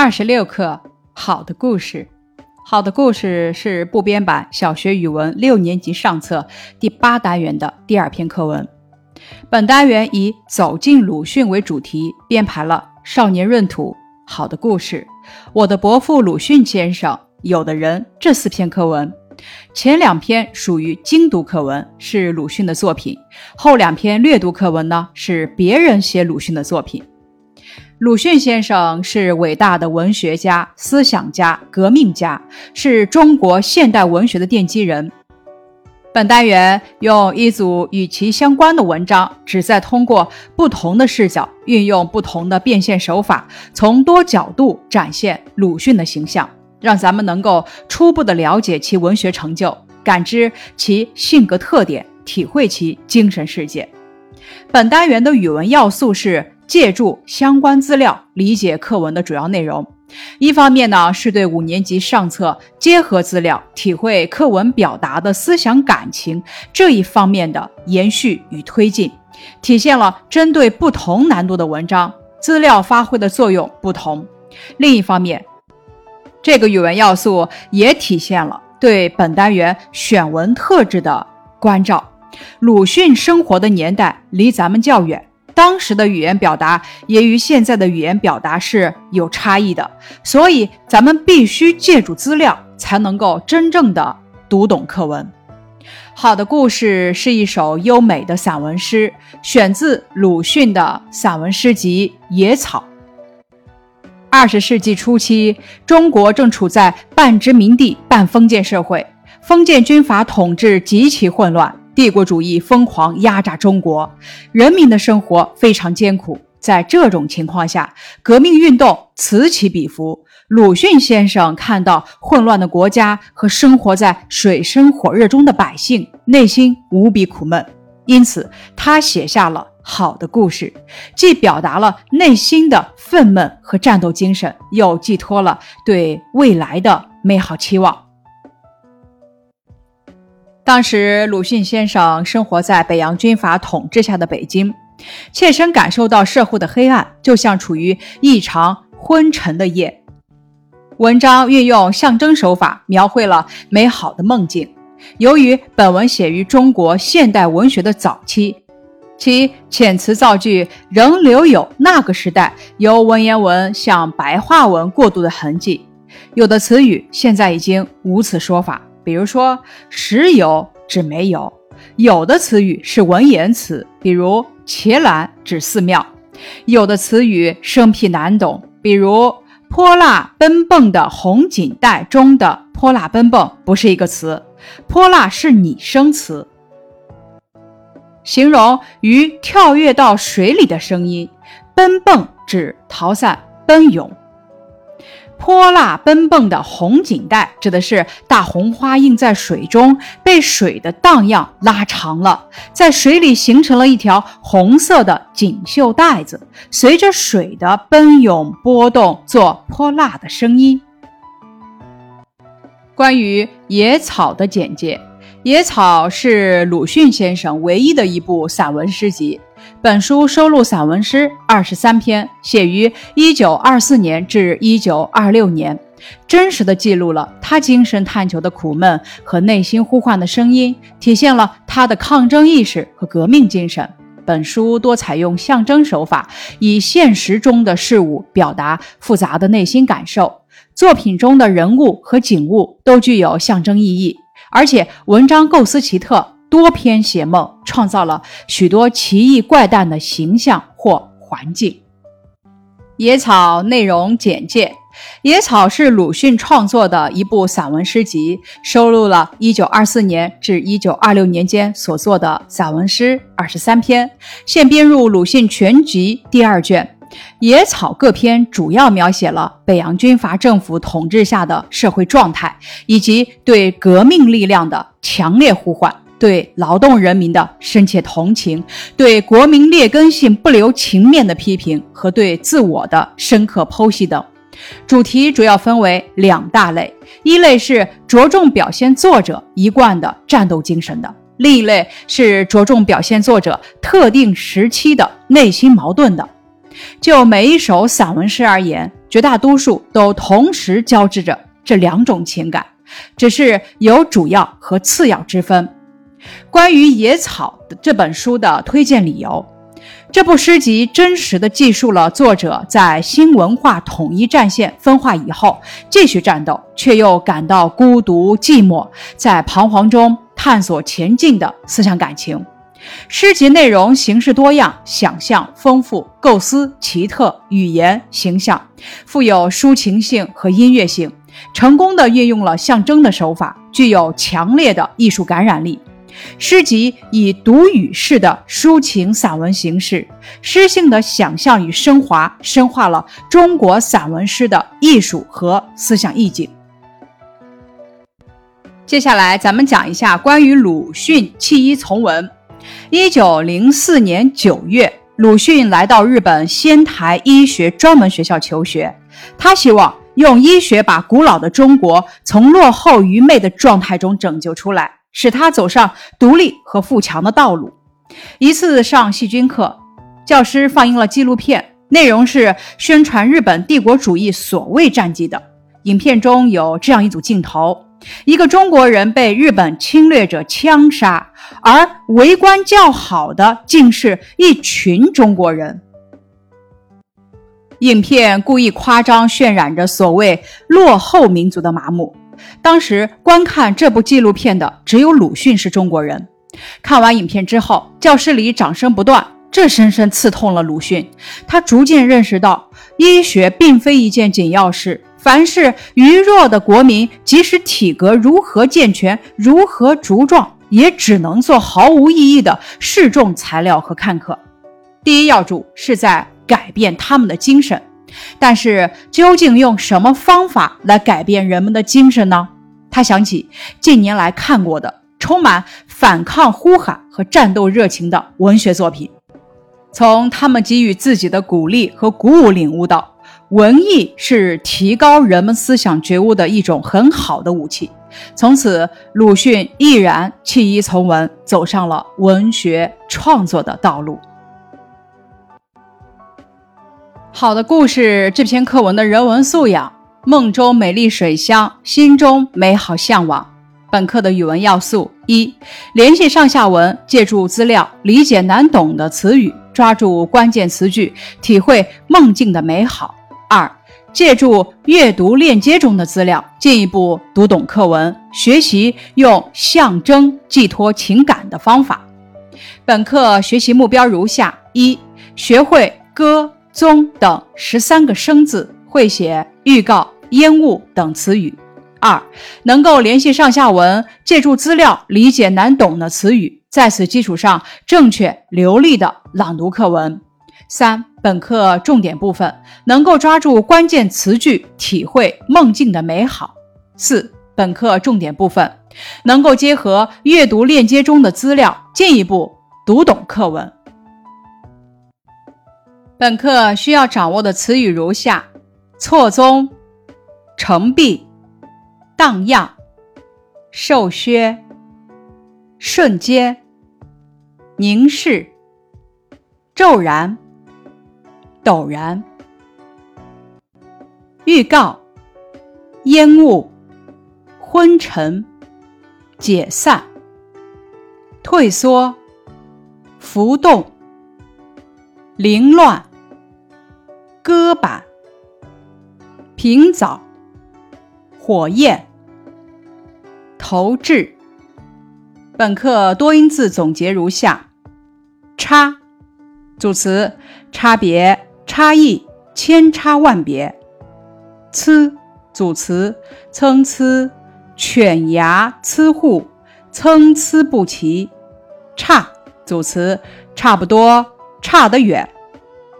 二十六课，好的故事。好的故事是部编版小学语文六年级上册第八单元的第二篇课文。本单元以走进鲁迅为主题，编排了《少年闰土》、好的故事、我的伯父鲁迅先生、有的人这四篇课文。前两篇属于精读课文，是鲁迅的作品；后两篇略读课文呢，是别人写鲁迅的作品。鲁迅先生是伟大的文学家、思想家、革命家，是中国现代文学的奠基人。本单元用一组与其相关的文章，旨在通过不同的视角，运用不同的变现手法，从多角度展现鲁迅的形象，让咱们能够初步的了解其文学成就，感知其性格特点，体会其精神世界。本单元的语文要素是。借助相关资料理解课文的主要内容，一方面呢是对五年级上册结合资料体会课文表达的思想感情这一方面的延续与推进，体现了针对不同难度的文章资料发挥的作用不同；另一方面，这个语文要素也体现了对本单元选文特质的关照。鲁迅生活的年代离咱们较远。当时的语言表达也与现在的语言表达是有差异的，所以咱们必须借助资料，才能够真正的读懂课文。好的故事是一首优美的散文诗，选自鲁迅的散文诗集《野草》。二十世纪初期，中国正处在半殖民地半封建社会，封建军阀统治极其混乱。帝国主义疯狂压榨中国人民的生活非常艰苦，在这种情况下，革命运动此起彼伏。鲁迅先生看到混乱的国家和生活在水深火热中的百姓，内心无比苦闷，因此他写下了好的故事，既表达了内心的愤懑和战斗精神，又寄托了对未来的美好期望。当时，鲁迅先生生活在北洋军阀统治下的北京，切身感受到社会的黑暗，就像处于一场昏沉的夜。文章运用象征手法，描绘了美好的梦境。由于本文写于中国现代文学的早期，其遣词造句仍留有那个时代由文言文向白话文过渡的痕迹，有的词语现在已经无此说法。比如说，石油指煤油；有的词语是文言词，比如伽蓝指寺庙；有的词语生僻难懂，比如泼辣奔蹦的红锦带中的泼辣奔蹦不是一个词，泼辣是拟声词，形容鱼跳跃到水里的声音；奔蹦指逃散奔涌。泼辣奔蹦的红锦带，指的是大红花映在水中，被水的荡漾拉长了，在水里形成了一条红色的锦绣带子，随着水的奔涌波动，做泼辣的声音。关于野草的简介，野草是鲁迅先生唯一的一部散文诗集。本书收录散文诗二十三篇，写于一九二四年至一九二六年，真实的记录了他精神探求的苦闷和内心呼唤的声音，体现了他的抗争意识和革命精神。本书多采用象征手法，以现实中的事物表达复杂的内心感受。作品中的人物和景物都具有象征意义，而且文章构思奇特。多篇写梦，创造了许多奇异怪诞的形象或环境。野草内容简介：野草是鲁迅创作的一部散文诗集，收录了1924年至1926年间所作的散文诗二十三篇，现编入《鲁迅全集》第二卷。野草各篇主要描写了北洋军阀政府统治下的社会状态，以及对革命力量的强烈呼唤。对劳动人民的深切同情，对国民劣根性不留情面的批评和对自我的深刻剖析等，主题主要分为两大类：一类是着重表现作者一贯的战斗精神的；另一类是着重表现作者特定时期的内心矛盾的。就每一首散文诗而言，绝大多数都同时交织着这两种情感，只是有主要和次要之分。关于《野草》这本书的推荐理由。这部诗集真实的记述了作者在新文化统一战线分化以后继续战斗，却又感到孤独寂寞，在彷徨中探索前进的思想感情。诗集内容形式多样，想象丰富，构思奇特，语言形象，富有抒情性和音乐性，成功的运用了象征的手法，具有强烈的艺术感染力。诗集以读语式的抒情散文形式，诗性的想象与升华，深化了中国散文诗的艺术和思想意境。接下来，咱们讲一下关于鲁迅弃医从文。一九零四年九月，鲁迅来到日本仙台医学专门学校求学，他希望用医学把古老的中国从落后愚昧的状态中拯救出来。使他走上独立和富强的道路。一次上细菌课，教师放映了纪录片，内容是宣传日本帝国主义所谓战绩的。影片中有这样一组镜头：一个中国人被日本侵略者枪杀，而围观较好的竟是一群中国人。影片故意夸张渲染着所谓落后民族的麻木。当时观看这部纪录片的只有鲁迅是中国人。看完影片之后，教室里掌声不断，这深深刺痛了鲁迅。他逐渐认识到，医学并非一件紧要事。凡是愚弱的国民，即使体格如何健全、如何茁壮，也只能做毫无意义的示众材料和看客。第一要务是在改变他们的精神。但是，究竟用什么方法来改变人们的精神呢？他想起近年来看过的充满反抗呼喊和战斗热情的文学作品，从他们给予自己的鼓励和鼓舞，领悟到文艺是提高人们思想觉悟的一种很好的武器。从此，鲁迅毅然弃医从文，走上了文学创作的道路。好的故事，这篇课文的人文素养：梦中美丽水乡，心中美好向往。本课的语文要素：一、联系上下文，借助资料理解难懂的词语，抓住关键词句，体会梦境的美好；二、借助阅读链接中的资料，进一步读懂课文，学习用象征寄托情感的方法。本课学习目标如下：一、学会歌。宗等十三个生字，会写预告、烟雾等词语。二，能够联系上下文，借助资料理解难懂的词语，在此基础上正确流利的朗读课文。三，本课重点部分能够抓住关键词句，体会梦境的美好。四，本课重点部分能够结合阅读链接中的资料，进一步读懂课文。本课需要掌握的词语如下：错综、成壁、荡漾、瘦削、瞬间、凝视、骤然、陡然、预告、烟雾、昏沉、解散、退缩、浮动、凌乱。搁板、平藻、火焰、投掷。本课多音字总结如下：差，组词，差别、差异、千差万别；呲，组词，参差、犬牙差互、参差不齐；差，组词，差不多、差得远；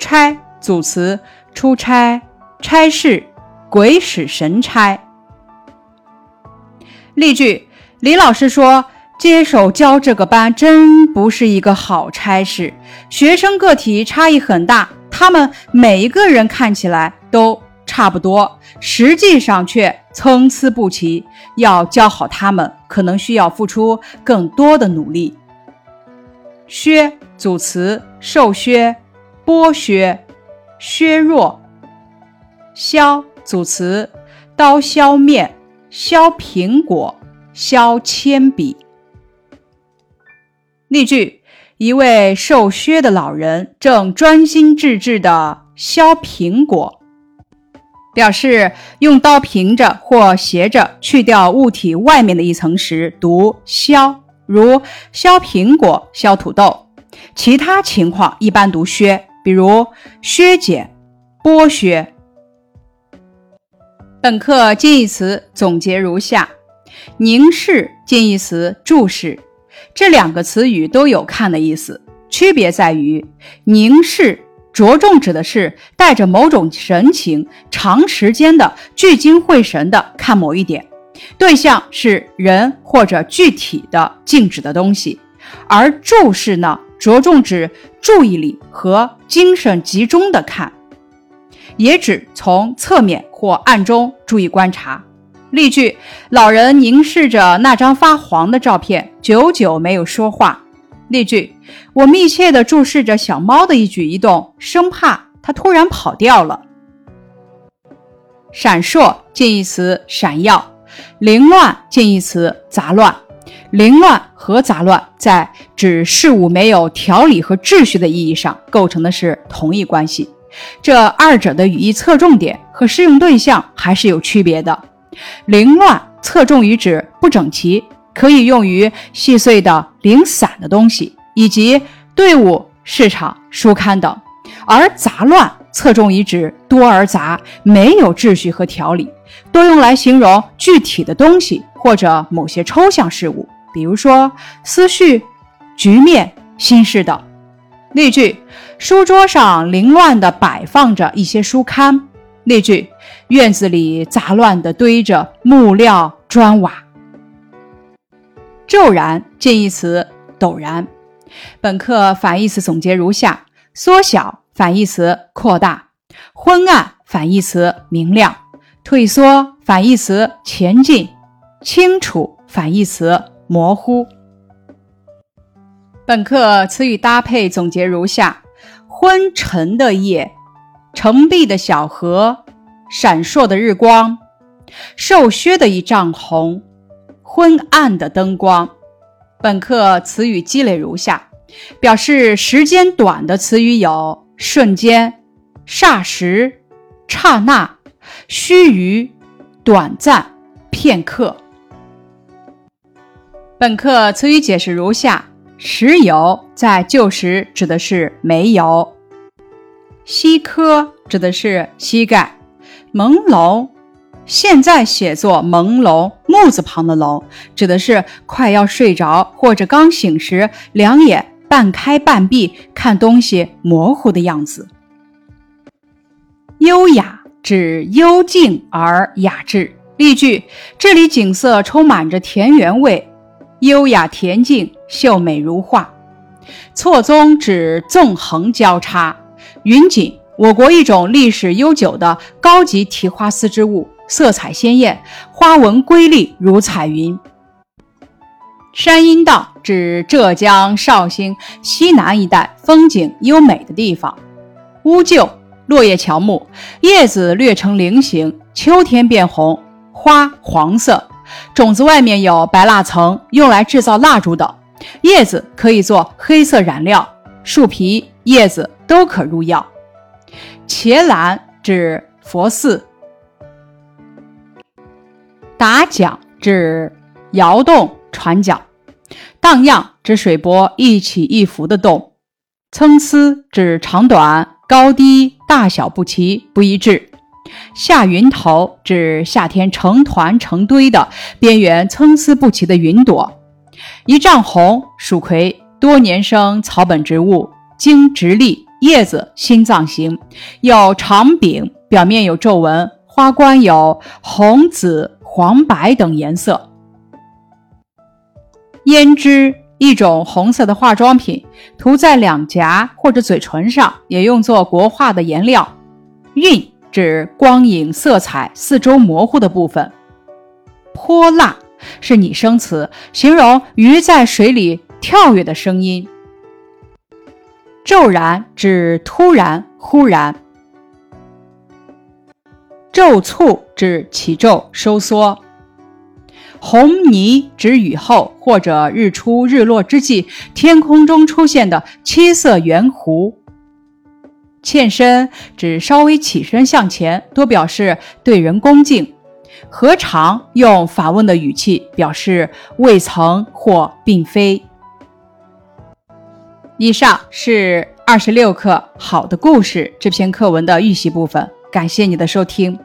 差。组词：出差、差事、鬼使神差。例句：李老师说，接手教这个班真不是一个好差事。学生个体差异很大，他们每一个人看起来都差不多，实际上却参差不齐。要教好他们，可能需要付出更多的努力。削，组词：受削、剥削。削弱，削组词：刀削面、削苹果、削铅笔。例句：一位瘦削的老人正专心致志地削苹果，表示用刀平着或斜着去掉物体外面的一层时，读削，如削苹果、削土豆。其他情况一般读削，比如削减、剥削。本课近义词总结如下：凝视近义词注视。这两个词语都有看的意思，区别在于凝视着重指的是带着某种神情，长时间的聚精会神的看某一点，对象是人或者具体的静止的东西；而注视呢，着重指注意力和精神集中的看，也指从侧面或暗中注意观察。例句：老人凝视着那张发黄的照片，久久没有说话。例句：我密切地注视着小猫的一举一动，生怕它突然跑掉了。闪烁近义词闪耀，凌乱近义词杂乱。凌乱和杂乱在指事物没有条理和秩序的意义上构成的是同一关系，这二者的语义侧重点和适用对象还是有区别的。凌乱侧重于指不整齐，可以用于细碎的零散的东西，以及队伍、市场、书刊等；而杂乱侧重于指多而杂，没有秩序和条理，多用来形容具体的东西或者某些抽象事物，比如说思绪、局面、心事等。例句：书桌上凌乱地摆放着一些书刊。例句。院子里杂乱地堆着木料、砖瓦。骤然近义词陡然。本课反义词总结如下：缩小反义词扩大，昏暗反义词明亮，退缩反义词前进，清楚反义词模糊。本课词语搭配总结如下：昏沉的夜，澄碧的小河。闪烁的日光，瘦削的一丈红，昏暗的灯光。本课词语积累如下：表示时间短的词语有瞬间、霎时、刹那、须臾、短暂、片刻。本课词语解释如下：石油在旧时指的是煤油，膝科指的是膝盖。朦胧，现在写作朦胧木字旁的胧，指的是快要睡着或者刚醒时，两眼半开半闭，看东西模糊的样子。优雅指幽静而雅致。例句：这里景色充满着田园味，优雅恬静，秀美如画。错综指纵横交叉，云锦。我国一种历史悠久的高级提花丝织物，色彩鲜艳，花纹瑰丽如彩云。山阴道指浙江绍兴西南一带风景优美的地方。乌桕，落叶乔木，叶子略呈菱形，秋天变红，花黄色，种子外面有白蜡层，用来制造蜡烛等。叶子可以做黑色染料，树皮、叶子都可入药。茄蓝指佛寺，打桨指摇动船桨，荡漾指水波一起一伏的动，参差指长短、高低、大小不齐、不一致，下云头指夏天成团成堆的边缘参差不齐的云朵，一丈红蜀葵，多年生草本植物，茎直立。叶子心脏形，有长柄，表面有皱纹，花冠有红、紫、黄、白等颜色。胭脂一种红色的化妆品，涂在两颊或者嘴唇上，也用作国画的颜料。晕指光影色彩四周模糊的部分。泼辣是拟声词，形容鱼在水里跳跃的声音。骤然指突然、忽然。骤促指起骤收缩。红霓指雨后或者日出日落之际，天空中出现的七色圆弧。欠身只稍微起身向前，多表示对人恭敬。何尝用反问的语气表示未曾或并非。以上是二十六课《好的故事》这篇课文的预习部分，感谢你的收听。